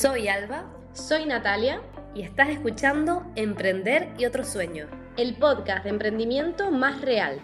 Soy Alba. Soy Natalia. Y estás escuchando Emprender y otros sueños. El podcast de emprendimiento más real.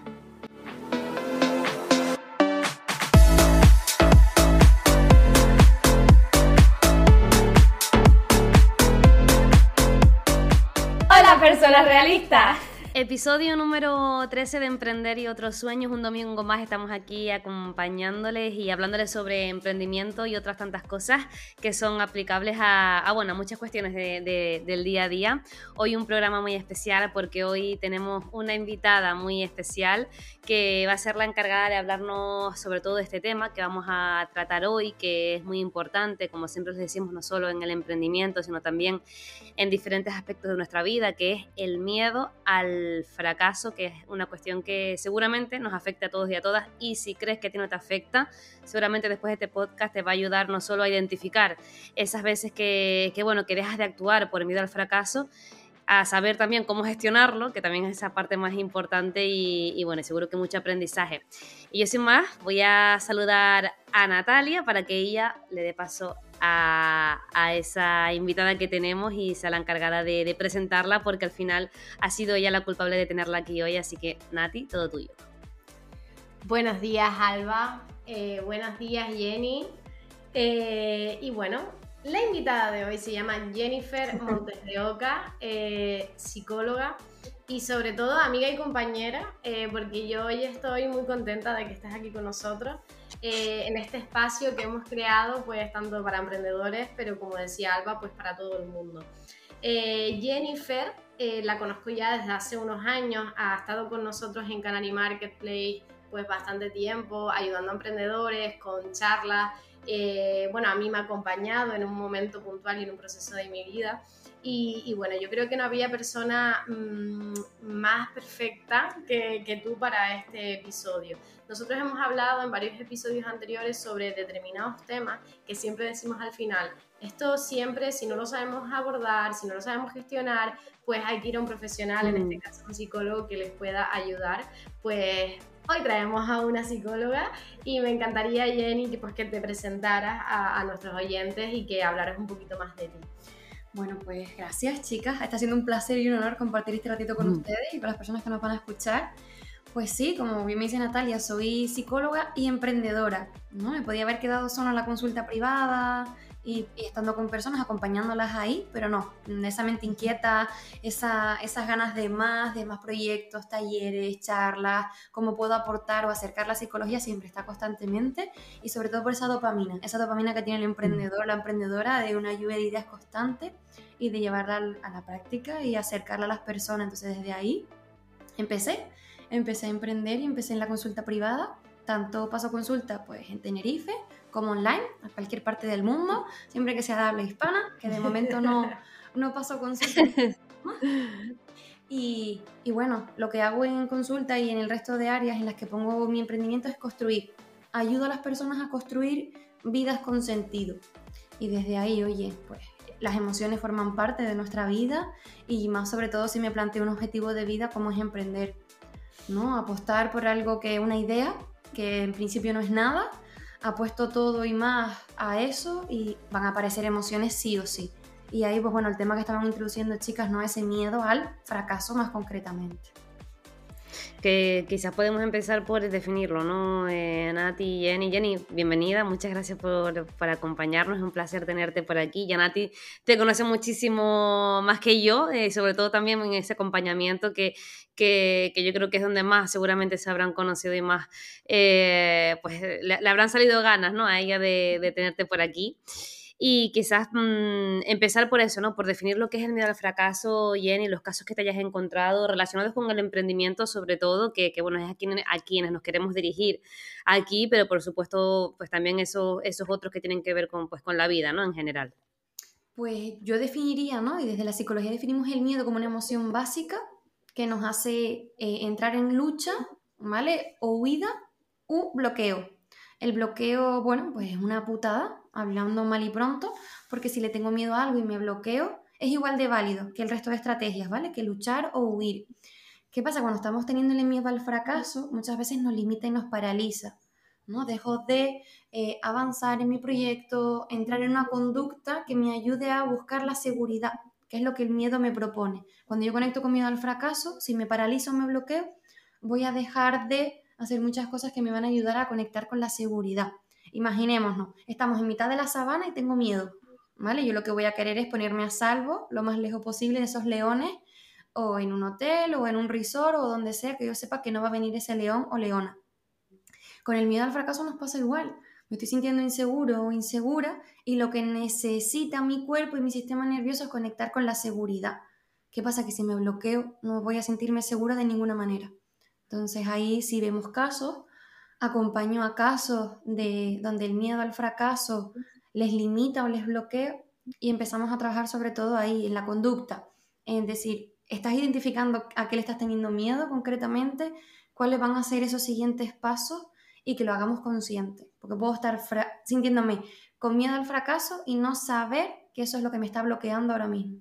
Hola personas realistas. Episodio número 13 de Emprender y otros sueños. Un domingo más estamos aquí acompañándoles y hablándoles sobre emprendimiento y otras tantas cosas que son aplicables a, bueno, muchas cuestiones del día a día. Hoy un programa muy especial porque hoy tenemos una invitada muy especial que va a ser la encargada de hablarnos sobre todo de este tema que vamos a tratar hoy, que es muy importante, como siempre les decimos, no solo en el emprendimiento, sino también en diferentes aspectos de nuestra vida, que es el miedo al fracaso, que es una cuestión que seguramente nos afecta a todos y a todas. Y si crees que a ti no te afecta, seguramente después de este podcast te va a ayudar no solo a identificar esas veces que, bueno, que dejas de actuar por miedo al fracaso, a saber también cómo gestionarlo, que también es esa parte más importante y, bueno, seguro que mucho aprendizaje. Y yo sin más, voy a saludar a Natalia para que ella le dé paso a, esa invitada que tenemos y sea la encargada de, presentarla porque al final ha sido ella la culpable de tenerla aquí hoy, así que Nati, todo tuyo. Buenos días Alba, eh, buenos días Jenny. Eh, y bueno, la invitada de hoy se llama Jennifer Montes de Oca, eh, psicóloga y sobre todo amiga y compañera, porque yo hoy estoy muy contenta de que estés aquí con nosotros eh, en este espacio que hemos creado, pues tanto para emprendedores, pero como decía Alba, pues para todo el mundo. Eh, Jennifer, eh, la conozco ya desde hace unos años, ha estado con nosotros en Canary Marketplace pues bastante tiempo, ayudando a emprendedores con charlas. Bueno, a mí me ha acompañado en un momento puntual y en un proceso de mi vida. Y, bueno, yo creo que no había persona mm, más perfecta que, que, tú para este episodio. Nosotros hemos hablado en varios episodios anteriores sobre determinados temas que siempre decimos al final, esto siempre, si no lo sabemos abordar, si no lo sabemos gestionar, pues hay que ir a un profesional, en este mm. caso un psicólogo que les pueda ayudar. Pues hoy traemos a una psicóloga y me encantaría, Jenny, pues, que te presentaras a, a nuestros oyentes y que hablaras un poquito más de ti. Bueno, pues gracias chicas. Está siendo un placer y un honor compartir este ratito con mm. ustedes y con las personas que nos van a escuchar. Pues sí, como bien me dice Natalia, soy psicóloga y emprendedora. ¿no? Me podía haber quedado solo en la consulta privada y, estando con personas, acompañándolas ahí, pero no, esa mente inquieta, esa, esas ganas de más, de más proyectos, talleres, charlas, cómo puedo aportar o acercar la psicología siempre está constantemente y sobre todo por esa dopamina, esa dopamina que tiene el emprendedor, la emprendedora de una lluvia de ideas constante y de llevarla a la práctica y acercarla a las personas. Entonces desde ahí empecé, empecé a emprender y empecé en la consulta privada, tanto paso consulta pues en Tenerife como online, a cualquier parte del mundo, siempre que sea de habla hispana, que de momento no, no paso consulta. Y, y, bueno, lo que hago en consulta y en el resto de áreas en las que pongo mi emprendimiento es construir. Ayudo a las personas a construir vidas con sentido. Y desde ahí, oye, pues las emociones forman parte de nuestra vida y más sobre todo si me planteo un objetivo de vida como es emprender, ¿no? Apostar por algo que una idea que en principio no es nada, apuesto todo y más a eso y van a aparecer emociones sí o sí. Y ahí pues bueno, el tema que estaban introduciendo chicas, ¿no? Ese miedo al fracaso más concretamente que quizás podemos empezar por definirlo, ¿no? Eh, Nati, Jenny, Jenny, bienvenida, muchas gracias por, acompañarnos, es un placer tenerte por aquí. Ya Nati te conoce muchísimo más que yo, eh, sobre todo también en ese acompañamiento que, que, yo creo que es donde más seguramente se habrán conocido y más, eh, pues le, habrán salido ganas, ¿no? A ella de, de tenerte por aquí y quizás mm, empezar por eso, ¿no? Por definir lo que es el miedo al fracaso, Jenny, los casos que te hayas encontrado relacionados con el emprendimiento, sobre todo, que, que bueno, es a quienes, a quienes nos queremos dirigir aquí, pero por supuesto, pues también esos, esos otros que tienen que ver con, pues, con la vida, ¿no? En general. Pues yo definiría, ¿no? Y desde la psicología definimos el miedo como una emoción básica que nos hace eh, entrar en lucha, ¿vale? O huida u bloqueo. El bloqueo, bueno, pues es una putada, hablando mal y pronto, porque si le tengo miedo a algo y me bloqueo, es igual de válido que el resto de estrategias, ¿vale? Que luchar o huir. ¿Qué pasa? Cuando estamos teniéndole miedo al fracaso, muchas veces nos limita y nos paraliza. ¿no? Dejo de eh, avanzar en mi proyecto, entrar en una conducta que me ayude a buscar la seguridad, que es lo que el miedo me propone. Cuando yo conecto con miedo al fracaso, si me paralizo o me bloqueo, voy a dejar de hacer muchas cosas que me van a ayudar a conectar con la seguridad. Imaginémonos, estamos en mitad de la sabana y tengo miedo, ¿vale? Yo lo que voy a querer es ponerme a salvo lo más lejos posible de esos leones o en un hotel o en un resort o donde sea que yo sepa que no va a venir ese león o leona. Con el miedo al fracaso nos pasa igual. Me estoy sintiendo inseguro o insegura y lo que necesita mi cuerpo y mi sistema nervioso es conectar con la seguridad. ¿Qué pasa? Que si me bloqueo no voy a sentirme segura de ninguna manera. Entonces ahí si vemos casos, acompaño a casos de donde el miedo al fracaso les limita o les bloquea y empezamos a trabajar sobre todo ahí en la conducta, es decir, estás identificando a qué le estás teniendo miedo concretamente, cuáles van a ser esos siguientes pasos y que lo hagamos consciente, porque puedo estar sintiéndome con miedo al fracaso y no saber que eso es lo que me está bloqueando ahora mismo.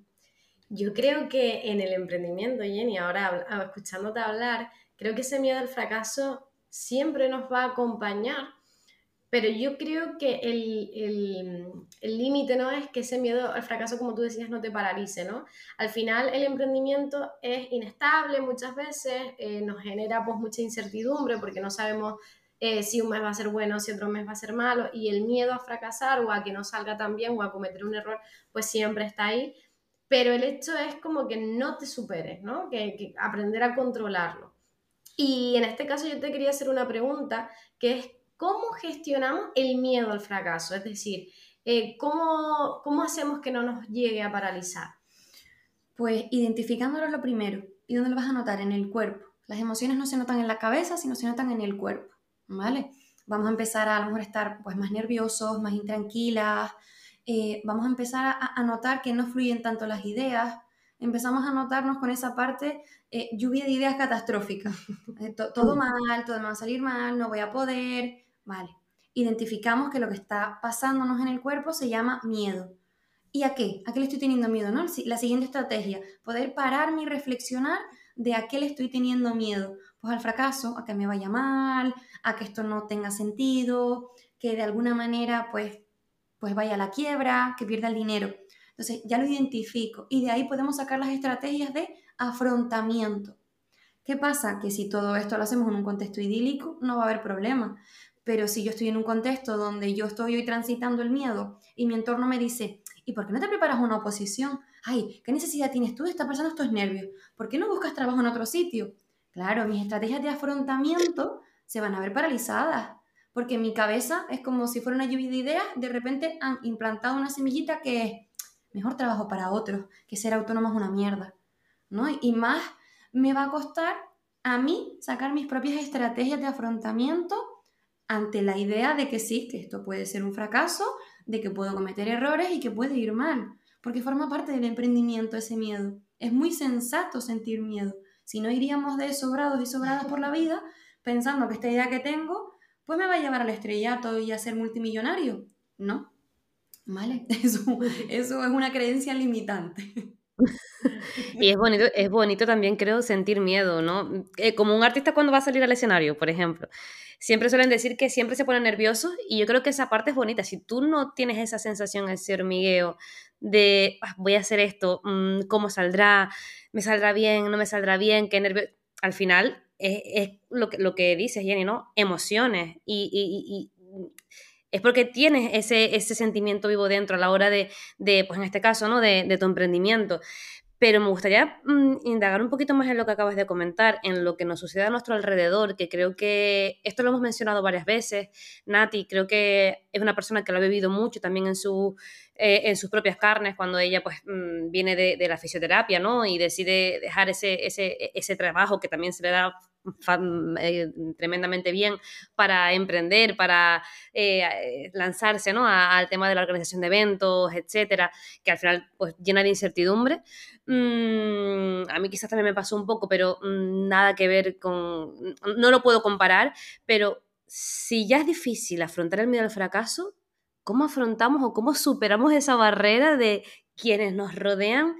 Yo creo que en el emprendimiento, Jenny, ahora escuchándote hablar, Creo que ese miedo al fracaso siempre nos va a acompañar, pero yo creo que el límite no es que ese miedo al fracaso, como tú decías, no te paralice, ¿no? Al final el emprendimiento es inestable muchas veces, eh, nos genera pues mucha incertidumbre porque no sabemos eh, si un mes va a ser bueno, si otro mes va a ser malo, y el miedo a fracasar o a que no salga tan bien o a cometer un error, pues siempre está ahí. Pero el hecho es como que no te superes, ¿no? que aprender a controlarlo. Y en este caso yo te quería hacer una pregunta, que es ¿cómo gestionamos el miedo al fracaso? Es decir, eh, ¿cómo, ¿cómo hacemos que no nos llegue a paralizar? Pues identificándolo lo primero. ¿Y dónde lo vas a notar? En el cuerpo. Las emociones no se notan en la cabeza, sino se notan en el cuerpo, ¿vale? Vamos a empezar a, a lo mejor estar pues, más nerviosos, más intranquilas, eh, vamos a empezar a, a, notar que no fluyen tanto las ideas, empezamos a notarnos con esa parte eh, lluvia de ideas catastróficas. Eh, todo mal, todo me va a salir mal, no voy a poder. Vale. Identificamos que lo que está pasándonos en el cuerpo se llama miedo. ¿Y a qué? ¿A qué le estoy teniendo miedo? ¿no? La siguiente estrategia, poder pararme y reflexionar de a qué le estoy teniendo miedo. Pues al fracaso, a que me vaya mal, a que esto no tenga sentido, que de alguna manera pues, pues vaya a la quiebra, que pierda el dinero. Entonces ya lo identifico y de ahí podemos sacar las estrategias de afrontamiento. ¿Qué pasa? Que si todo esto lo hacemos en un contexto idílico, no va a haber problema. Pero si yo estoy en un contexto donde yo estoy hoy transitando el miedo y mi entorno me dice, ¿y por qué no te preparas una oposición? Ay, ¿qué necesidad tienes tú de estar pasando estos nervios? ¿Por qué no buscas trabajo en otro sitio? Claro, mis estrategias de afrontamiento se van a ver paralizadas, porque mi cabeza es como si fuera una lluvia de ideas, de repente han implantado una semillita que es, mejor trabajo para otros, que ser autónomo es una mierda, ¿no? Y más me va a costar a mí sacar mis propias estrategias de afrontamiento ante la idea de que sí, que esto puede ser un fracaso, de que puedo cometer errores y que puede ir mal, porque forma parte del emprendimiento ese miedo. Es muy sensato sentir miedo. Si no iríamos de sobrados y sobradas por la vida pensando que esta idea que tengo, pues me va a llevar al estrellato y a ser multimillonario. No, ¿Vale? Eso, eso es una creencia limitante. Y es bonito, es bonito también, creo, sentir miedo, ¿no? Eh, como un artista cuando va a salir al escenario, por ejemplo. Siempre suelen decir que siempre se pone nervioso y yo creo que esa parte es bonita. Si tú no tienes esa sensación, ese hormigueo de ah, voy a hacer esto, mm, ¿cómo saldrá? ¿Me saldrá bien? ¿No me saldrá bien? ¿Qué nervio? Al final es, lo, que, lo que dices, Jenny, ¿no? Emociones y es porque tienes ese, ese sentimiento vivo dentro a la hora de, de pues en este caso, ¿no? De, de tu emprendimiento. Pero me gustaría mmm, indagar un poquito más en lo que acabas de comentar, en lo que nos sucede a nuestro alrededor, que creo que esto lo hemos mencionado varias veces. Nati creo que es una persona que lo ha vivido mucho también en, su, eh, en sus propias carnes cuando ella pues mmm, viene de, de, la fisioterapia, ¿no? Y decide dejar ese, ese, ese trabajo que también se le da eh, tremendamente bien para emprender, para eh, lanzarse ¿no? Al tema de la organización de eventos, etcétera, que al final pues llena de incertidumbre. Mm, a mí quizás también me pasó un poco, pero mm, nada que ver con, no lo puedo comparar, pero si ya es difícil afrontar el miedo al fracaso, ¿cómo afrontamos o cómo superamos esa barrera de quienes nos rodean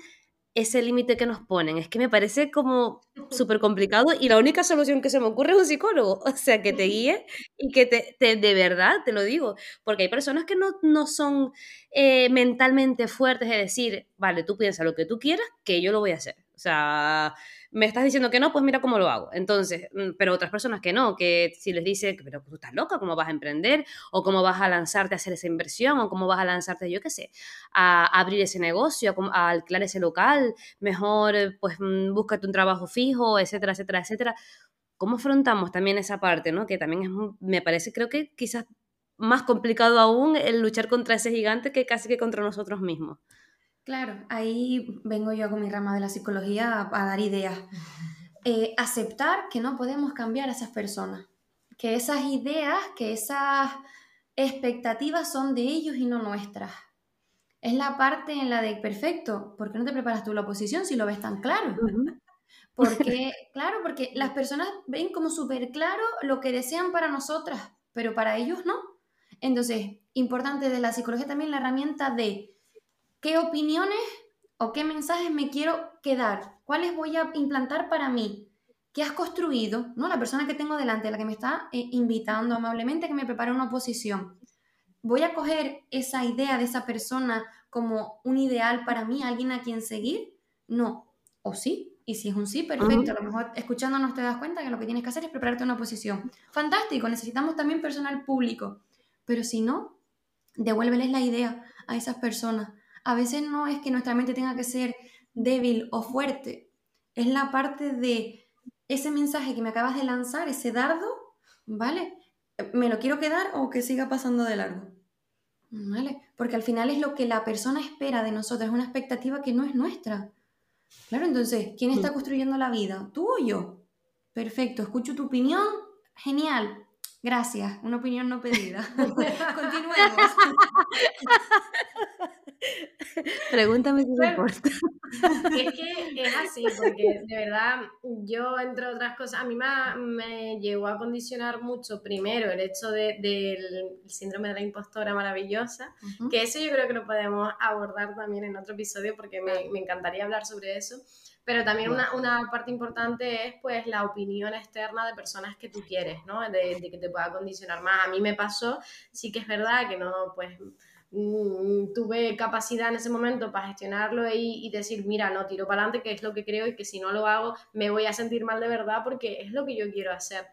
ese límite que nos ponen. Es que me parece como súper complicado y la única solución que se me ocurre es un psicólogo, o sea, que te guíe y que te, de verdad, te lo digo, porque hay personas que no, no son eh, mentalmente fuertes de decir, vale, tú piensa lo que tú quieras, que yo lo voy a hacer. O sea, me estás diciendo que no, pues mira cómo lo hago. Entonces, mm, pero otras personas que no, que si les dice, pero tú estás loca, ¿cómo vas a emprender? O cómo vas a lanzarte a hacer esa inversión, o cómo vas a lanzarte, yo qué sé, a, abrir ese negocio, a, alquilar ese local, mejor pues mm, búscate un trabajo fijo, etcétera, etcétera, etcétera. ¿Cómo afrontamos también esa parte, no? Que también es, me parece, creo que quizás más complicado aún el luchar contra ese gigante que casi que contra nosotros mismos. Claro, ahí vengo yo con mi rama de la psicología a, dar ideas. Eh, aceptar que no podemos cambiar a esas personas, que esas ideas, que esas expectativas son de ellos y no nuestras. Es la parte en la de, perfecto, ¿por qué no te preparas tú la oposición si lo ves tan claro? Porque, claro, porque las personas ven como súper claro lo que desean para nosotras, pero para ellos no. Entonces, importante de la psicología también la herramienta de qué opiniones o qué mensajes me quiero quedar, cuáles voy a implantar para mí, qué has construido, ¿no? La persona que tengo delante, la que me está eh, invitando amablemente que me prepare una oposición. Voy a coger esa idea de esa persona como un ideal para mí, alguien a quien seguir. No, o sí, y si es un sí, perfecto. A lo mejor escuchándonos te das cuenta que lo que tienes que hacer es prepararte una oposición. Fantástico, necesitamos también personal público. Pero si no, devuélveles la idea a esas personas a veces no es que nuestra mente tenga que ser débil o fuerte, es la parte de ese mensaje que me acabas de lanzar, ese dardo, ¿vale? ¿Me lo quiero quedar o que siga pasando de largo? ¿Vale? Porque al final es lo que la persona espera de nosotros, es una expectativa que no es nuestra. Claro, entonces, ¿quién está construyendo la vida? ¿Tú o yo? Perfecto, escucho tu opinión, genial. Gracias, una opinión no pedida. Continuemos. Pregúntame si me importa. Es que es así, porque de verdad yo, entre otras cosas, a mí me, me llegó a condicionar mucho, primero, el hecho del síndrome de la impostora maravillosa, que eso yo creo que lo podemos abordar también en otro episodio, porque me, me encantaría hablar sobre eso. Pero también una, una, parte importante es pues la opinión externa de personas que tú quieres, ¿no? De, de que te pueda condicionar más. A mí me pasó, sí que es verdad que no, pues tuve capacidad en ese momento para gestionarlo y, decir, mira, no, tiro para adelante, que es lo que creo y que si no lo hago me voy a sentir mal de verdad porque es lo que yo quiero hacer.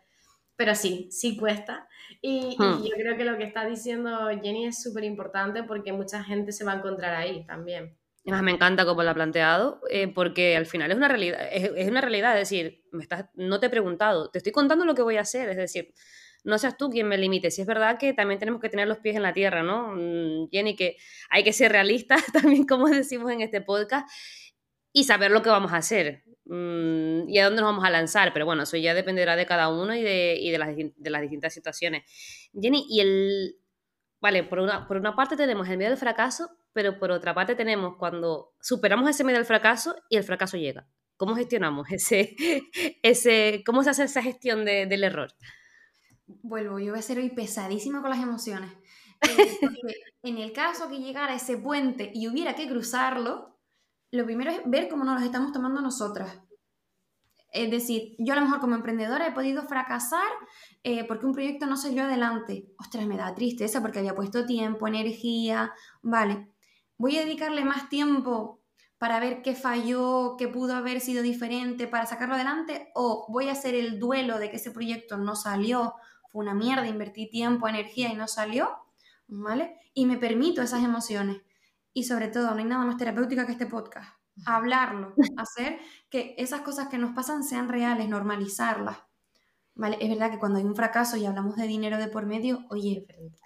Pero sí, sí cuesta. Y, hmm. yo creo que lo que está diciendo Jenny es súper importante porque mucha gente se va a encontrar ahí también. Además, me encanta cómo lo ha planteado, eh, porque al final es una realidad, es, es, una realidad, es decir, me estás, no te he preguntado, te estoy contando lo que voy a hacer, es decir, no seas tú quien me limite. Si es verdad que también tenemos que tener los pies en la tierra, ¿no? Mm, Jenny, que hay que ser realistas también, como decimos en este podcast, y saber lo que vamos a hacer mm, y a dónde nos vamos a lanzar. Pero bueno, eso ya dependerá de cada uno y de, y de, las, de las distintas situaciones. Jenny, y el... Vale, por una, por una parte tenemos el miedo al fracaso, pero por otra parte tenemos cuando superamos ese miedo al fracaso y el fracaso llega. ¿Cómo gestionamos ese, ese cómo se hace esa gestión del error? Vuelvo, yo voy a ser hoy pesadísima con las emociones. Eh, en el caso que llegara ese puente y hubiera que cruzarlo, lo primero es ver cómo nos lo estamos tomando nosotras. Es decir, yo a lo mejor como emprendedora he podido fracasar eh, porque un proyecto no salió adelante. Ostras, me da tristeza porque había puesto tiempo, energía. Vale, voy a dedicarle más tiempo para ver qué falló, qué pudo haber sido diferente para sacarlo adelante o voy a hacer el duelo de que ese proyecto no salió fue una mierda, invertí tiempo, energía y no salió, ¿vale? Y me permito esas emociones. Y sobre todo, no hay nada más terapéutica que este podcast. Hablarlo, hacer que esas cosas que nos pasan sean reales, normalizarlas. ¿Vale? Es verdad que cuando hay un fracaso y hablamos de dinero de por medio, oye,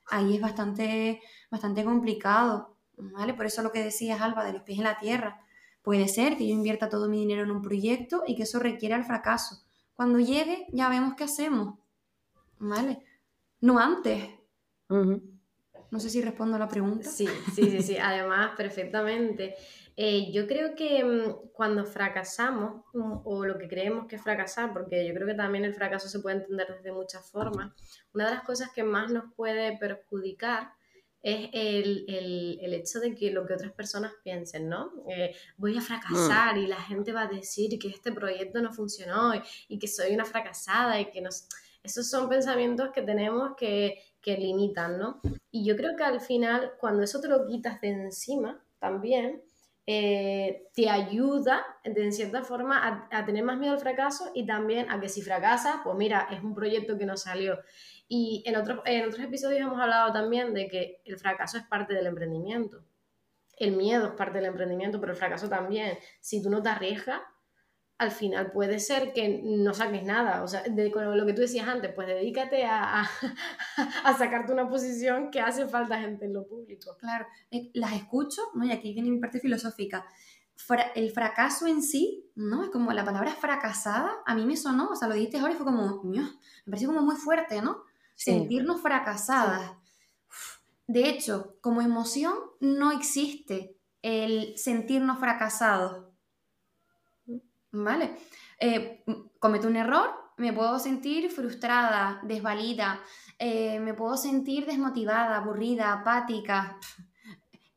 ahí es bastante, bastante complicado, ¿vale? Por eso lo que decías, Alba, de los pies en la tierra. Puede ser que yo invierta todo mi dinero en un proyecto y que eso requiera el fracaso. Cuando llegue, ya vemos qué hacemos. ¿Vale? No antes. No sé si respondo a la pregunta. Sí, sí, sí, sí. Además, perfectamente. Eh, yo creo que mm, cuando fracasamos, mm, o lo que creemos que es fracasar, porque yo creo que también el fracaso se puede entender desde muchas formas, una de las cosas que más nos puede perjudicar es el, hecho de que lo que otras personas piensen, ¿no? Eh, voy a fracasar mm. y la gente va a decir que este proyecto no funcionó y, que soy una fracasada y que nos... Esos son pensamientos que tenemos que, que limitan, ¿no? Y yo creo que al final, cuando eso te lo quitas de encima, también, eh, te ayuda, de cierta forma, a, tener más miedo al fracaso y también a que si fracasas, pues mira, es un proyecto que no salió. Y en, otros en otros episodios hemos hablado también de que el fracaso es parte del emprendimiento. El miedo es parte del emprendimiento, pero el fracaso también. Si tú no te arriesgas, al final puede ser que no saques nada. O sea, de, lo que tú decías antes, pues dedícate a, a, sacarte una posición que hace falta gente en lo público. Claro, eh, las escucho, ¿no? Y aquí viene mi parte filosófica. el fracaso en sí, ¿no? Es como la palabra fracasada, a mí me sonó, o sea, lo dijiste ahora y fue como, me pareció como muy fuerte, ¿no? Sentirnos fracasadas. De hecho, como emoción no existe el sentirnos fracasados ¿vale? Eh, cometo un error, me puedo sentir frustrada, desvalida, eh, me puedo sentir desmotivada, aburrida, apática,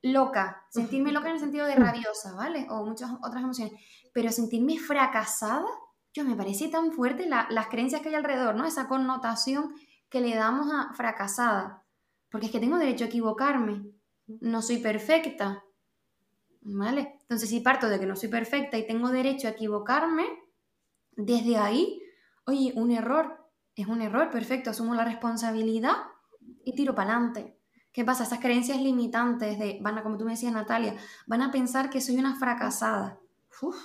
loca, sentirme loca en el sentido de rabiosa, ¿vale? O muchas otras emociones, pero sentirme fracasada, yo me parece tan fuerte las creencias que hay alrededor, ¿no? Esa connotación que le damos a fracasada, porque es que tengo derecho a equivocarme, no soy perfecta, ¿Vale? Entonces, si parto de que no soy perfecta y tengo derecho a equivocarme, desde ahí, oye, un error, es un error, perfecto, asumo la responsabilidad y tiro para adelante. ¿Qué pasa? Esas creencias limitantes de, van a, como tú me decías, Natalia, van a pensar que soy una fracasada. Uf,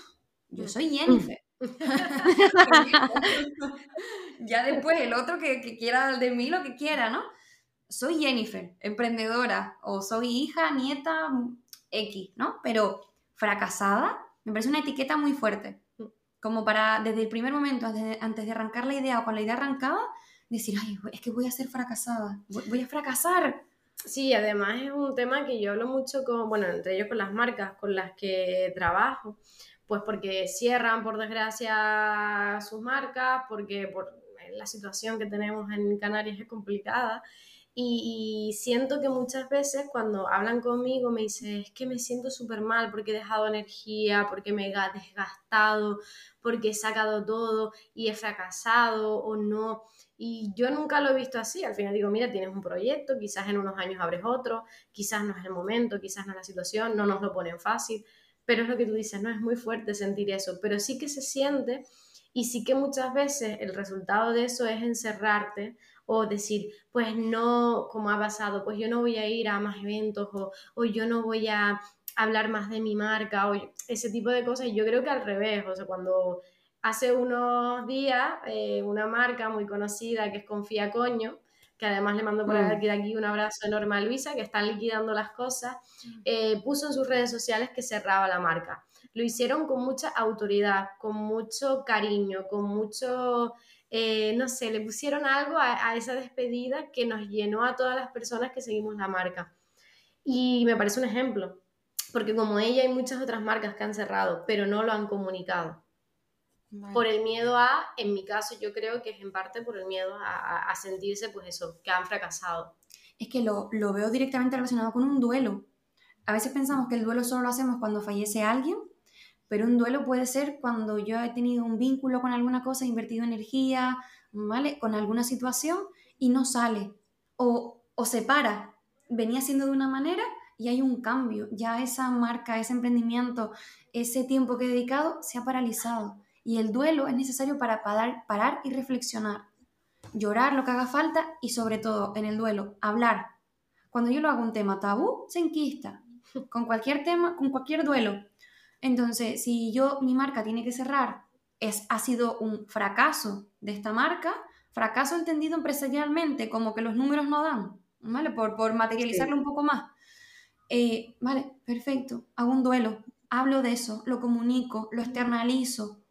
yo soy Jennifer. ya después el otro que, que, quiera de mí lo que quiera, ¿no? Soy Jennifer, emprendedora, o soy hija, nieta, X, ¿no? Pero fracasada me parece una etiqueta muy fuerte. Como para, desde el primer momento, antes de, arrancar la idea o con la idea arrancada, decir, ay, es que voy a ser fracasada, voy, a fracasar. Sí, además es un tema que yo hablo mucho con, bueno, entre ellos con las marcas con las que trabajo, pues porque cierran, por desgracia, sus marcas, porque por la situación que tenemos en Canarias es complicada y, siento que muchas veces cuando hablan conmigo me dicen, es que me siento súper mal porque he dejado energía, porque me he desgastado, porque he sacado todo y he fracasado o no. Y yo nunca lo he visto así. Al final digo, mira, tienes un proyecto, quizás en unos años abres otro, quizás no es el momento, quizás no es la situación, no nos lo ponen fácil. Pero es lo que tú dices, no es muy fuerte sentir eso, pero sí que se siente y sí que muchas veces el resultado de eso es encerrarte o decir, pues no, como ha pasado, pues yo no voy a ir a más eventos o, yo no voy a hablar más de mi marca o ese tipo de cosas. Yo creo que al revés, o sea, cuando hace unos días eh, una marca muy conocida que es Confía Coño, que además le mando por mm. aquí, aquí un abrazo enorme a Luisa, que están liquidando las cosas, mm. eh, puso en sus redes sociales que cerraba la marca. Lo hicieron con mucha autoridad, con mucho cariño, con mucho eh, no sé, le pusieron algo a, esa despedida que nos llenó a todas las personas que seguimos la marca. Y me parece un ejemplo, porque como ella hay muchas otras marcas que han cerrado, pero no lo han comunicado. Por el miedo a, en mi caso yo creo que es en parte por el miedo a, sentirse, pues eso, que han fracasado. Es que lo, lo veo directamente relacionado con un duelo. A veces pensamos que el duelo solo lo hacemos cuando fallece alguien pero un duelo puede ser cuando yo he tenido un vínculo con alguna cosa, he invertido energía, ¿vale? Con alguna situación y no sale. O, o se para. Venía siendo de una manera y hay un cambio. Ya esa marca, ese emprendimiento, ese tiempo que he dedicado se ha paralizado. Y el duelo es necesario para parar, parar y reflexionar. Llorar lo que haga falta y sobre todo en el duelo, hablar. Cuando yo lo hago un tema tabú, se enquista. Con cualquier tema, con cualquier duelo, entonces, si yo, mi marca tiene que cerrar, es, ha sido un fracaso de esta marca, fracaso entendido empresarialmente, como que los números no dan, ¿vale? Por, por materializarlo un poco más. Eh, vale, perfecto, hago un duelo, hablo de eso, lo comunico, lo externalizo.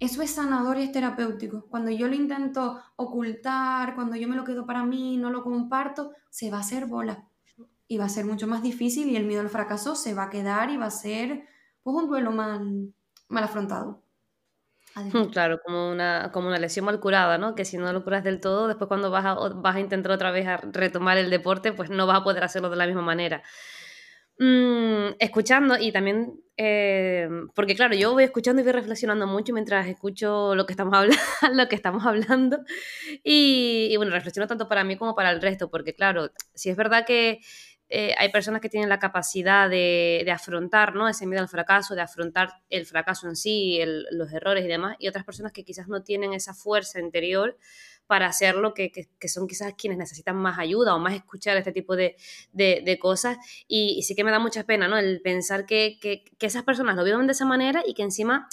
Eso es sanador y es terapéutico. Cuando yo lo intento ocultar, cuando yo me lo quedo para mí, no lo comparto, se va a hacer bola. Y va a ser mucho más difícil y el miedo al fracaso se va a quedar y va a ser un duelo mal, mal afrontado. Claro, como una, como una lesión mal curada, ¿no? Que si no lo curas del todo, después cuando vas a, vas a intentar otra vez a retomar el deporte, pues no vas a poder hacerlo de la misma manera. Mm, escuchando y también, eh, porque claro, yo voy escuchando y voy reflexionando mucho mientras escucho lo que estamos, hablando, lo que estamos hablando y, y, bueno, reflexiono tanto para mí como para el resto, porque claro, si es verdad que eh, hay personas que tienen la capacidad de, de, afrontar ¿no? ese miedo al fracaso, de afrontar el fracaso en sí, los errores y demás, y otras personas que quizás no tienen esa fuerza interior para hacerlo, que, que, son quizás quienes necesitan más ayuda o más escuchar este tipo de, de, cosas. Y, sí que me da mucha pena, ¿no? El pensar que, que, esas personas lo viven de esa manera y que encima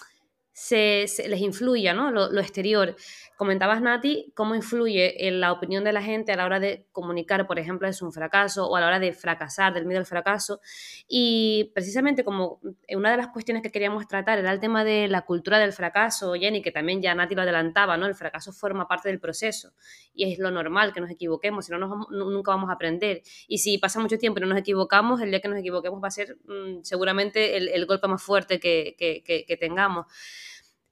se, les influya, ¿no? Lo, lo, exterior. Comentabas, Nati, cómo influye en la opinión de la gente a la hora de comunicar, por ejemplo, es un fracaso o a la hora de fracasar, del miedo al fracaso. Y precisamente como una de las cuestiones que queríamos tratar era el tema de la cultura del fracaso, Jenny, que también ya Nati lo adelantaba, ¿no? El fracaso forma parte del proceso y es lo normal que nos equivoquemos, si no nunca vamos a aprender. Y si pasa mucho tiempo y no nos equivocamos, el día que nos equivoquemos va a ser mm, seguramente el, golpe más fuerte que tengamos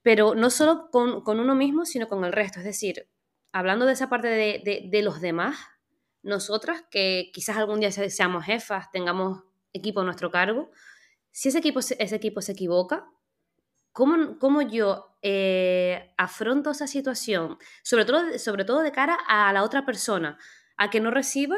pero no solo con, uno mismo, sino con el resto. Es decir, hablando de esa parte de, los demás, nosotras, que quizás algún día seamos jefas, tengamos equipo a nuestro cargo, si ese equipo, ese equipo se equivoca, ¿cómo, cómo yo eh, afronto esa situación? Sobre todo, sobre todo de cara a la otra persona, a que no reciba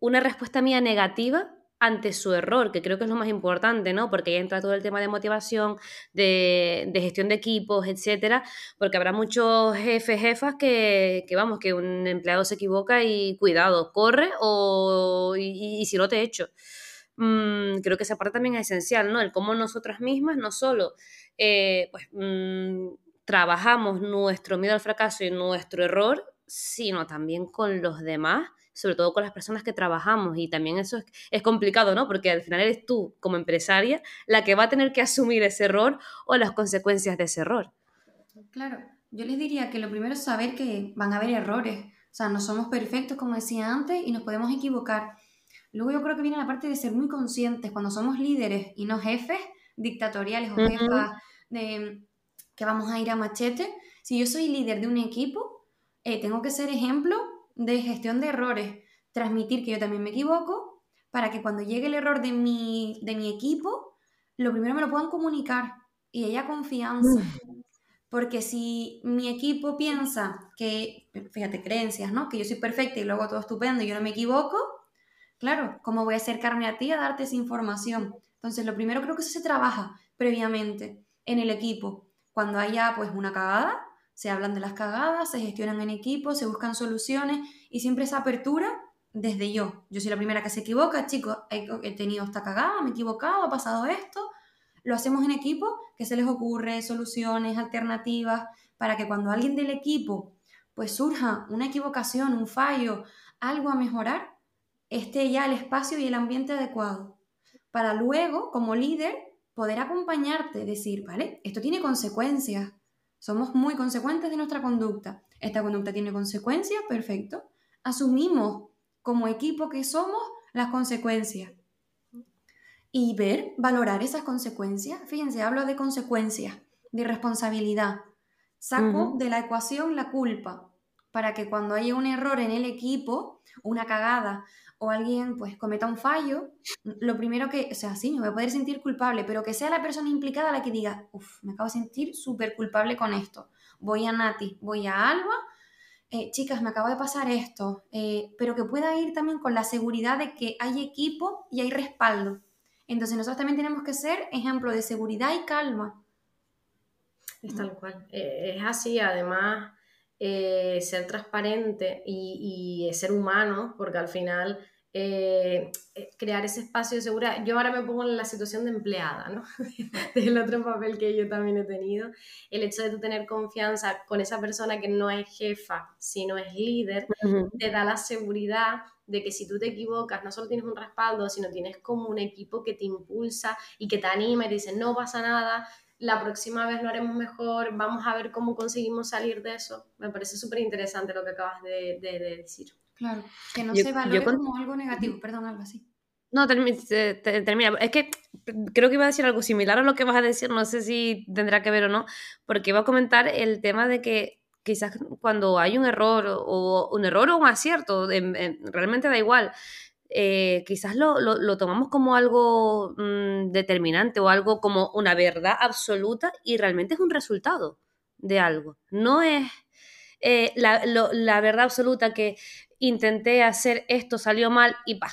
una respuesta mía negativa ante su error, que creo que es lo más importante, ¿no? Porque ahí entra todo el tema de motivación, de, gestión de equipos, etcétera, porque habrá muchos jefes, jefas que, vamos, que un empleado se equivoca y cuidado, corre o y, si no te echo. Mm, creo que esa parte también es esencial, ¿no? El cómo nosotras mismas no solo eh, pues, mm, trabajamos nuestro miedo al fracaso y nuestro error, sino también con los demás sobre todo con las personas que trabajamos y también eso es, complicado, ¿no? Porque al final eres tú como empresaria la que va a tener que asumir ese error o las consecuencias de ese error. Claro, yo les diría que lo primero es saber que van a haber errores, o sea, no somos perfectos como decía antes y nos podemos equivocar. Luego yo creo que viene la parte de ser muy conscientes cuando somos líderes y no jefes dictatoriales o jefas de que vamos a ir a machete. Si yo soy líder de un equipo, eh, tengo que ser ejemplo de gestión de errores, transmitir que yo también me equivoco, para que cuando llegue el error de mi, de mi equipo, lo primero me lo puedan comunicar y haya confianza. Porque si mi equipo piensa que, fíjate, creencias, ¿no? Que yo soy perfecta y luego todo estupendo y yo no me equivoco, claro, ¿cómo voy a acercarme a ti a darte esa información? Entonces, lo primero creo que eso se trabaja previamente en el equipo. Cuando haya pues una cagada, se hablan de las cagadas, se gestionan en equipo, se buscan soluciones y siempre esa apertura desde yo. Yo soy la primera que se equivoca, chicos, he, tenido esta cagada, me he equivocado, ha pasado esto. Lo hacemos en equipo, que se les ocurre soluciones, alternativas, para que cuando alguien del equipo pues surja una equivocación, un fallo, algo a mejorar, esté ya el espacio y el ambiente adecuado. Para luego, como líder, poder acompañarte, decir, vale, esto tiene consecuencias, somos muy consecuentes de nuestra conducta. Esta conducta tiene consecuencias, perfecto. Asumimos como equipo que somos las consecuencias. Y ver, valorar esas consecuencias. Fíjense, hablo de consecuencias, de responsabilidad. Saco de la ecuación la culpa para que cuando haya un error en el equipo, una cagada o alguien pues cometa un fallo, lo primero que, o sea, sí, me voy a poder sentir culpable, pero que sea la persona implicada la que diga, uff, me acabo de sentir súper culpable con esto. Voy a Nati, voy a Alba, eh, chicas, me acaba de pasar esto, eh, pero que pueda ir también con la seguridad de que hay equipo y hay respaldo. Entonces nosotros también tenemos que ser ejemplo de seguridad y calma. Es tal cual. Eh, es así, además, ser transparente y, y, ser humano, porque al final eh, eh, crear ese espacio de seguridad. Yo ahora me pongo en la situación de empleada, ¿no? Del otro papel que yo también he tenido. El hecho de tener confianza con esa persona que no es jefa, sino es líder, te da la seguridad de que si tú te equivocas, no solo tienes un respaldo, sino tienes como un equipo que te impulsa y que te anima y te dice, no pasa nada, la próxima vez lo haremos mejor, vamos a ver cómo conseguimos salir de eso. Me parece súper interesante lo que acabas de decir. Claro, que no se valore como algo negativo, perdón, algo así. No, termina. Es que creo que iba a decir algo similar a lo que vas a decir, no sé si tendrá que ver o no, porque iba a comentar el tema de que quizás cuando hay un error o un error o un acierto, realmente da igual. Eh, quizás lo, lo, tomamos como algo mm, determinante o algo como una verdad absoluta y realmente es un resultado de algo. No es eh, la, la, verdad absoluta que intenté hacer esto, salió mal y pa,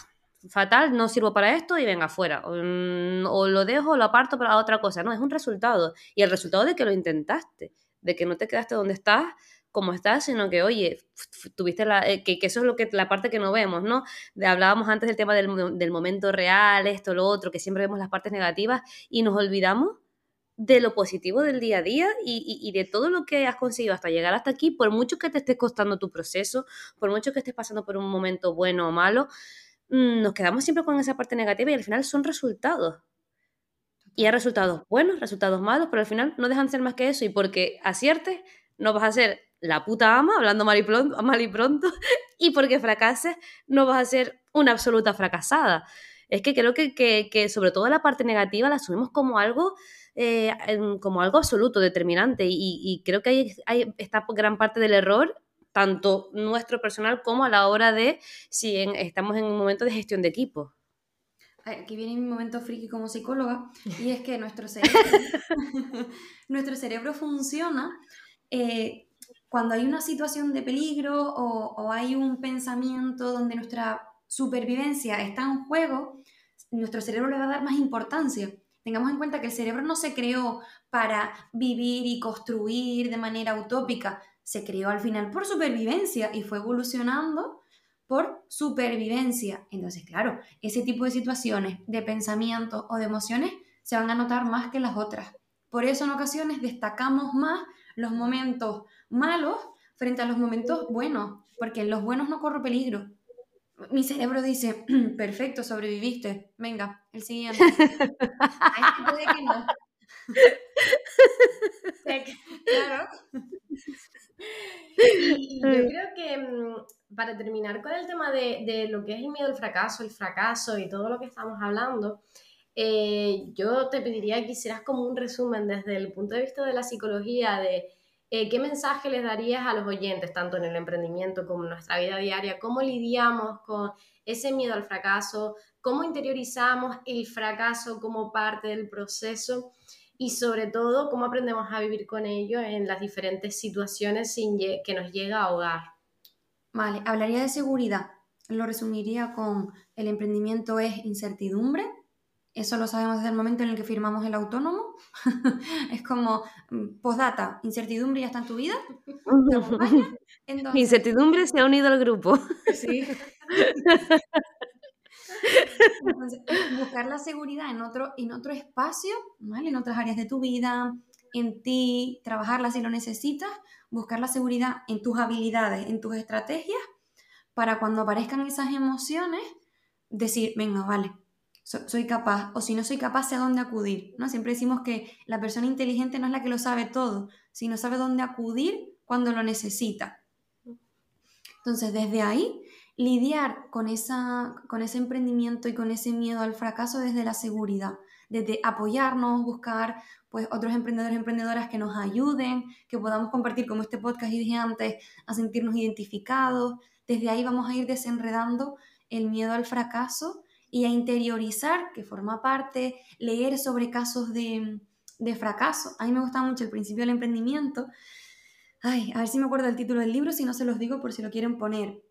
fatal, no sirvo para esto y venga fuera. Mm, o, lo dejo o lo aparto para otra cosa. No, es un resultado. Y el resultado de que lo intentaste, de que no te quedaste donde estás, como estás, sino que, oye, tuviste la. Eh, que, eso es lo que, la parte que no vemos, ¿no? hablábamos antes del tema del, del momento real, esto, lo otro, que siempre vemos las partes negativas y nos olvidamos de lo positivo del día a día y, de todo lo que has conseguido hasta llegar hasta aquí, por mucho que te esté costando tu proceso, por mucho que estés pasando por un momento bueno o malo, mm, nos quedamos siempre con esa parte negativa y al final son resultados. Y hay resultados buenos, resultados malos, pero al final no dejan de ser más que eso y porque aciertes, no vas a ser la puta ama, hablando mal y pronto, mal y, pronto, y porque fracases, no vas a ser una absoluta fracasada. Es que creo que, que sobre todo la parte negativa la asumimos como algo eh, como algo absoluto, determinante. Y, creo que ahí, hay está gran parte del error, tanto nuestro personal como a la hora de si estamos en un momento de gestión de equipo. Aquí viene mi momento friki como psicóloga, y es que nuestro cerebro, nuestro cerebro funciona eh, cuando hay una situación de peligro o, o hay un pensamiento donde nuestra supervivencia está en juego, nuestro cerebro le va a dar más importancia. Tengamos en cuenta que el cerebro no se creó para vivir y construir de manera utópica, se creó al final por supervivencia y fue evolucionando por supervivencia. Entonces, claro, ese tipo de situaciones, de pensamientos o de emociones se van a notar más que las otras. Por eso en ocasiones destacamos más los momentos malos frente a los momentos buenos, porque en los buenos no corro peligro, mi cerebro dice, perfecto, sobreviviste, venga, el siguiente. puede que no. claro. Y, yo creo que mm, para terminar con el tema de, lo que es el miedo al fracaso, el fracaso y todo lo que estamos hablando, eh, yo te pediría que hicieras como un resumen desde el punto de vista de la psicología de eh, ¿qué mensaje les darías a los oyentes, tanto en el emprendimiento como en nuestra vida diaria? ¿Cómo lidiamos con ese miedo al fracaso? ¿Cómo interiorizamos el fracaso como parte del proceso? Y sobre todo, ¿cómo aprendemos a vivir con ello en las diferentes situaciones sin que nos llega a ahogar? Vale, hablaría de seguridad. Lo resumiría con el emprendimiento es incertidumbre, eso lo sabemos desde el momento en el que firmamos el autónomo. es como, mm, postdata, incertidumbre ya está en tu vida. incertidumbre se ha unido al grupo. sí. buscar la seguridad en otro, en otro espacio, ¿vale? en otras áreas de tu vida, en ti, trabajarla si lo necesitas, buscar la seguridad en tus habilidades, en tus estrategias, para cuando aparezcan esas emociones, decir, venga, vale, soy capaz, o si no soy capaz, sé a dónde acudir, ¿no? Siempre decimos que la persona inteligente no es la que lo sabe todo, sino sabe dónde acudir cuando lo necesita. Entonces, desde ahí, lidiar con, esa, con ese emprendimiento y con ese miedo al fracaso desde la seguridad, desde apoyarnos, buscar pues otros emprendedores y emprendedoras que nos ayuden, que podamos compartir como este podcast y dije antes, a sentirnos identificados. Desde ahí vamos a ir desenredando el miedo al fracaso y a interiorizar, que forma parte, leer sobre casos de, fracaso. A mí me gusta mucho el principio del emprendimiento. Ay, a ver si me acuerdo del título del libro, si no se los digo por si lo quieren poner.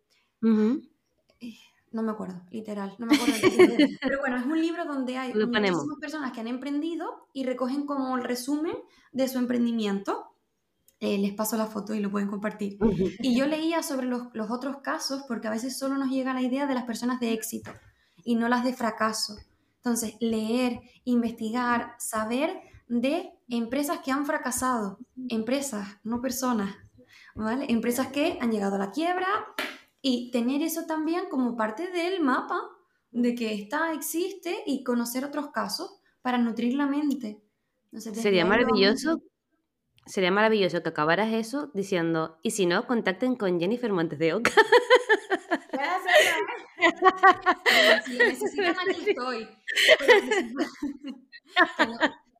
Eh, no me acuerdo, literal, no me acuerdo Pero bueno, es un libro donde hay muchísimas personas que han emprendido y recogen como el resumen de su emprendimiento. Eh, les paso la foto y lo pueden compartir. Y yo leía sobre los, los, otros casos porque a veces solo nos llega la idea de las personas de éxito y no las de fracaso. Entonces, leer, investigar, saber de empresas que han fracasado, empresas, no personas, ¿vale? Empresas que han llegado a la quiebra y tener eso también como parte del mapa de que esta existe y conocer otros casos para nutrir la mente. sería maravilloso, sería maravilloso que acabaras eso diciendo, y si no, contacten con Jennifer Montes de Oca. si necesitan, aquí estoy.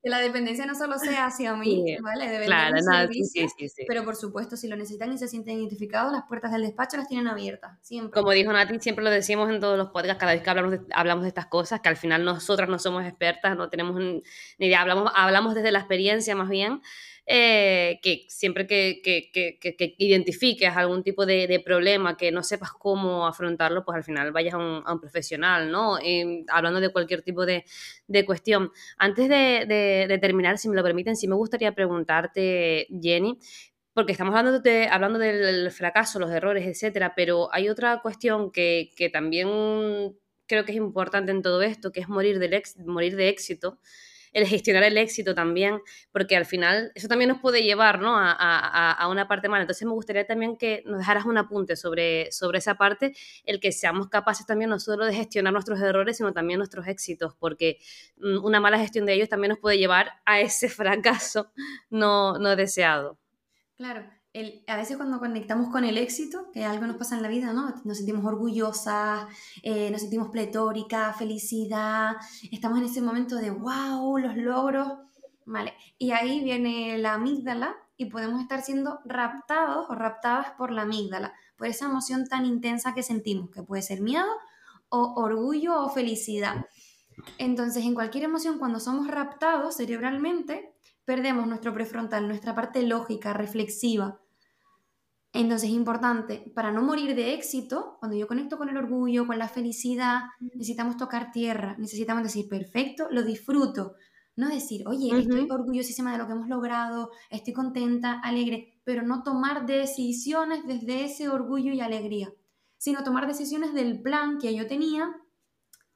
que la dependencia no solo sea hacia mí, ¿vale? Claro, sí, sí, Pero por supuesto, si lo necesitan y se sienten identificados, las puertas del despacho las tienen abiertas, siempre. Como dijo Nati, siempre lo decimos en todos los podcasts, cada vez que hablamos de, hablamos de estas cosas, que al final nosotras no somos expertas, no tenemos ni idea, hablamos, hablamos desde la experiencia más bien. Eh, que siempre que, que, que, identifiques algún tipo de, problema, que no sepas cómo afrontarlo, pues al final vayas a un, profesional, ¿no? hablando de cualquier tipo de, cuestión. Antes de, terminar, si me lo permiten, sí me gustaría preguntarte, Jenny, porque estamos hablando, de, hablando del fracaso, los errores, etcétera, pero hay otra cuestión que, también creo que es importante en todo esto, que es morir, del morir de éxito el gestionar el éxito también, porque al final eso también nos puede llevar ¿no? a, una parte mala. Entonces me gustaría también que nos dejaras un apunte sobre, sobre esa parte, el que seamos capaces también no solo de gestionar nuestros errores, sino también nuestros éxitos, porque mm, una mala gestión de ellos también nos puede llevar a ese fracaso no, no deseado. Claro, a veces cuando conectamos con el éxito, que algo nos pasa en la vida, ¿no? Nos sentimos orgullosas, eh, nos sentimos pletóricas, felicidad, estamos en ese momento de wow, los logros, ¿vale? Y ahí viene la amígdala y podemos estar siendo raptados o raptadas por la amígdala, por esa emoción tan intensa que sentimos, que puede ser miedo o orgullo o felicidad. Entonces, en cualquier emoción, cuando somos raptados cerebralmente, perdemos nuestro prefrontal, nuestra parte lógica, reflexiva, entonces es importante, para no morir de éxito, cuando yo conecto con el orgullo, con la felicidad, necesitamos tocar tierra, necesitamos decir, perfecto, lo disfruto. No decir, oye, estoy orgullosísima de lo que hemos logrado, estoy contenta, alegre, pero no tomar decisiones desde ese orgullo y alegría, sino tomar decisiones del plan que yo tenía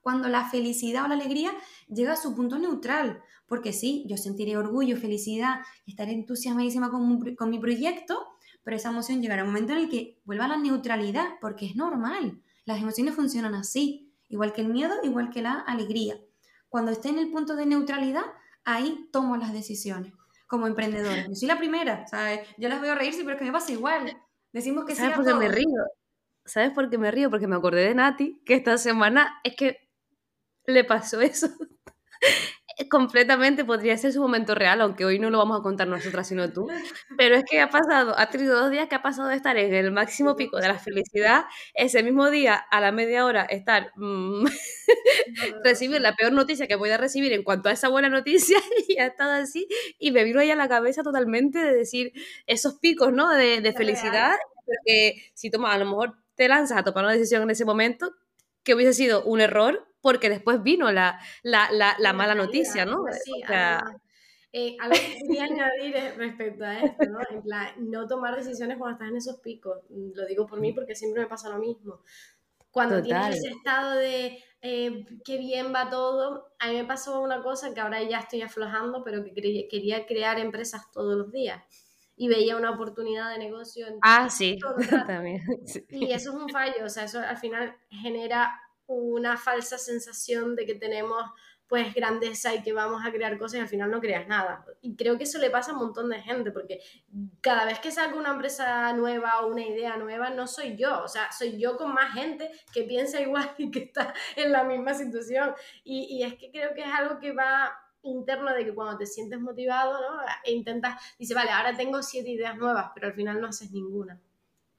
cuando la felicidad o la alegría llega a su punto neutral. Porque sí, yo sentiré orgullo, felicidad, estaré entusiasmadísima con, con mi proyecto, pero esa emoción llegará un momento en el que vuelva a la neutralidad, porque es normal. Las emociones funcionan así, igual que el miedo, igual que la alegría. Cuando esté en el punto de neutralidad, ahí tomo las decisiones como emprendedora. Yo soy la primera, ¿sabes? Yo las veo reírse, pero es que me pasa igual. Decimos que ¿Sabes por qué me río? ¿Sabes por qué me río? Porque me acordé de Nati, que esta semana es que le pasó eso completamente podría ser su momento real, aunque hoy no lo vamos a contar nosotras, sino tú. Pero es que ha pasado, ha tenido dos días que ha pasado de estar en el máximo pico de la felicidad, ese mismo día, a la media hora, estar, mm, recibir la peor noticia que voy a recibir en cuanto a esa buena noticia, y ha estado así, y me vino ahí a la cabeza totalmente de decir esos picos, ¿no? De, de felicidad, porque si tomas, a lo mejor te lanzas a tomar una decisión en ese momento, que hubiese sido un error, porque después vino la, mala noticia, ¿no? Sí, eh, algo que quería añadir respecto a esto, ¿no? En plan, no tomar decisiones cuando estás en esos picos. Lo digo por mí porque siempre me pasa lo mismo. Cuando tienes ese estado de eh, qué bien va todo, a mí me pasó una cosa que ahora ya estoy aflojando, pero que quería crear empresas todos los días y veía una oportunidad de negocio. En ah, sí, también. Y eso es un fallo, o sea, eso al final genera una falsa sensación de que tenemos pues grandeza y que vamos a crear cosas y al final no creas nada. Y creo que eso le pasa a un montón de gente, porque cada vez que saco una empresa nueva o una idea nueva, no soy yo, o sea, soy yo con más gente que piensa igual y que está en la misma situación. Y, y es que creo que es algo que va interno de que cuando te sientes motivado, ¿no? E intentas, dice, vale, ahora tengo siete ideas nuevas, pero al final no haces ninguna.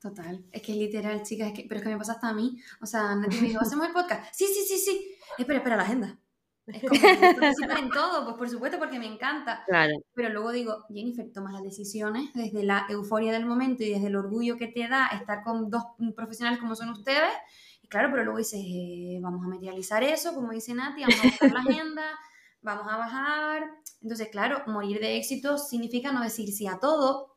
Total, es que es literal, chicas, es que, pero es que me pasa hasta a mí. O sea, Nati me dijo, ¿hacemos el podcast? Sí, sí, sí, sí. Espera, espera, la agenda. Es como, en todo, pues por supuesto, porque me encanta. Claro. Pero luego digo, Jennifer, tomas las decisiones desde la euforia del momento y desde el orgullo que te da estar con dos profesionales como son ustedes. Y claro, pero luego dices, eh, vamos a materializar eso, como dice Nati, vamos a buscar la agenda, vamos a bajar. Entonces, claro, morir de éxito significa no decir sí a todo,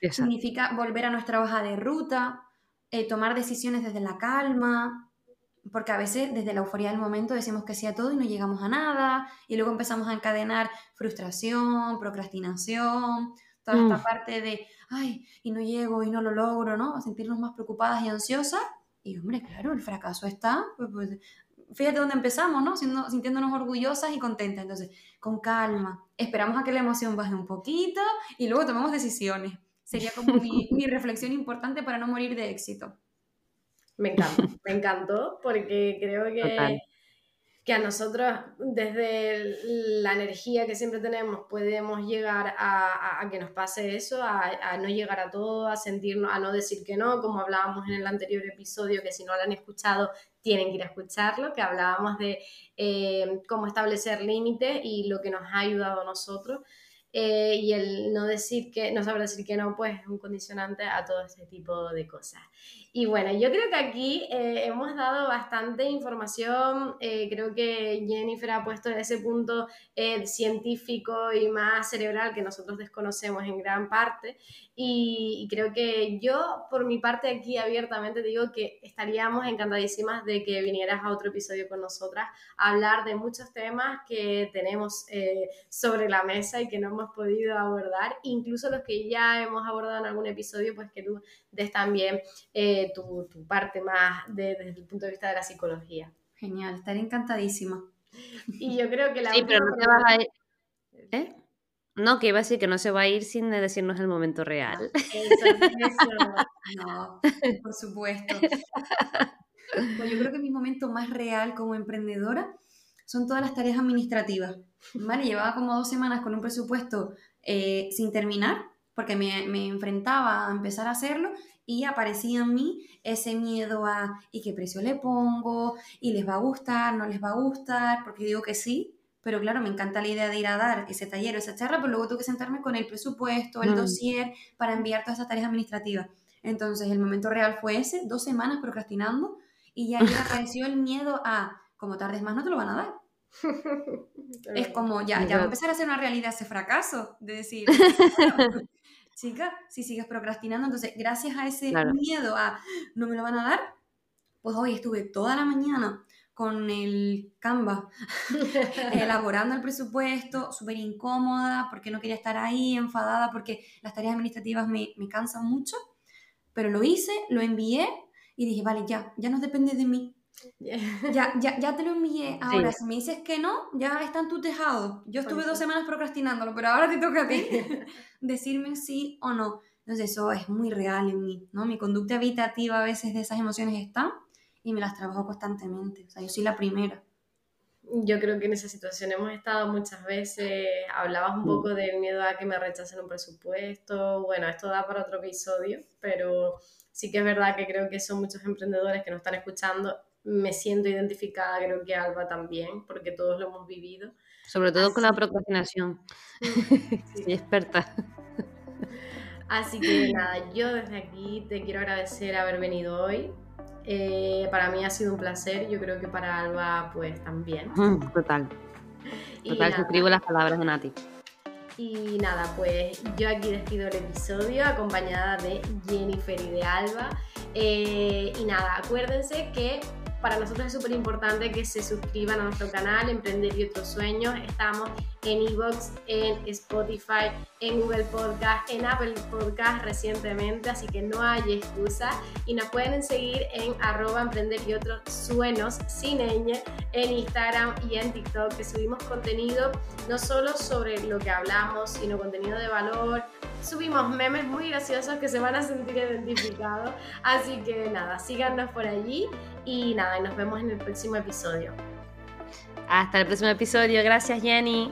Significa volver a nuestra hoja de ruta, eh, tomar decisiones desde la calma, porque a veces desde la euforia del momento decimos que sí a todo y no llegamos a nada, y luego empezamos a encadenar frustración, procrastinación, toda esta parte de, ay, y no llego y no lo logro, ¿no? A sentirnos más preocupadas y ansiosas. Y hombre, claro, el fracaso está, pues, pues fíjate dónde empezamos, ¿no? Siendo, sintiéndonos orgullosas y contentas. Entonces, con calma, esperamos a que la emoción baje un poquito y luego tomamos decisiones. Sería como mi, reflexión importante para no morir de éxito. Me encantó, me encantó porque creo que, que a nosotros desde la energía que siempre tenemos podemos llegar a, que nos pase eso, a, no llegar a todo, a sentirnos, a no decir que no, como hablábamos en el anterior episodio, que si no lo han escuchado tienen que ir a escucharlo, que hablábamos de eh, cómo establecer límites y lo que nos ha ayudado a nosotros. Eh, y el no decir que, no saber decir que no, pues es un condicionante a todo ese tipo de cosas. Y bueno, yo creo que aquí eh, hemos dado bastante información, eh, creo que Jennifer ha puesto ese punto eh, científico y más cerebral que nosotros desconocemos en gran parte. Y, y, creo que yo, por mi parte, aquí abiertamente digo que estaríamos encantadísimas de que vinieras a otro episodio con nosotras a hablar de muchos temas que tenemos sobre la mesa y que no hemos podido abordar, incluso los que ya hemos abordado en algún episodio, pues que tú des también tu, parte más desde el punto de vista de la psicología. Genial, estaré encantadísima. Y yo creo que la... Sí, pero no te vas a ir... ¿Eh? No, que iba a decir que no se va a ir sin decirnos el momento real. No, por supuesto. Pues yo creo que mi momento más real como emprendedora son todas las tareas administrativas. ¿vale? Llevaba como dos semanas con un presupuesto eh, sin terminar, porque me, me, enfrentaba a empezar a hacerlo y aparecía en mí ese miedo a ¿y qué precio le pongo? ¿y les va a gustar? ¿no les va a gustar? Porque digo que sí, pero claro, me encanta la idea de ir a dar ese taller o esa charla, pero luego tengo que sentarme con el presupuesto, el mm. dossier, para enviar todas esas tareas administrativas. Entonces, el momento real fue ese, dos semanas procrastinando, y ya apareció el miedo a, como tardes más, no te lo van a dar. es como, ya, ya va a empezar a ser una realidad ese fracaso, de decir, chica, si sigues procrastinando, entonces gracias a ese miedo a no me lo van a dar, pues hoy estuve toda la mañana con el Canva, elaborando el presupuesto, súper incómoda, porque no quería estar ahí, enfadada, porque las tareas administrativas me, me, cansan mucho, pero lo hice, lo envié y dije, vale, ya, ya no depende de mí, ya, ya, ya te lo envié. Ahora, si me dices que no, ya está en tu tejado. Yo estuve dos semanas procrastinándolo, pero ahora te toca a ti decirme sí o no. Entonces, eso es muy real en mí, ¿no? Mi conducta evitativa a veces de esas emociones está y me las trabajo constantemente. O sea, yo soy la primera. Yo creo que en esa situación hemos estado muchas veces. Hablabas un poco del miedo a que me rechacen un presupuesto. Bueno, esto da para otro episodio, pero sí que es verdad que creo que son muchos emprendedores que nos están escuchando me siento identificada, creo que Alba también, porque todos lo hemos vivido. Sobre todo con la procrastinación. Soy experta. Así que nada, yo desde aquí te quiero agradecer haber venido hoy. Eh, para mí ha sido un placer, yo creo que para Alba pues también. Total. Total, suscribo las palabras de Nati. Y nada, pues yo aquí despido el episodio acompañada de Jennifer y de Alba. Eh, y nada, acuérdense que para nosotros es súper importante que se suscriban a nuestro canal Emprender y otros sueños. Estamos en Evox, en Spotify, en Google Podcast, en Apple Podcast recientemente, así que no hay excusa. Y nos pueden seguir en arroba emprender y otros sueños sin ñ en Instagram y en TikTok, que subimos contenido no solo sobre lo que hablamos, sino contenido de valor. Subimos memes muy graciosos que se van a sentir identificados. Así que nada, síganos por allí y nada, nos vemos en el próximo episodio. Hasta el próximo episodio. Gracias, Jenny.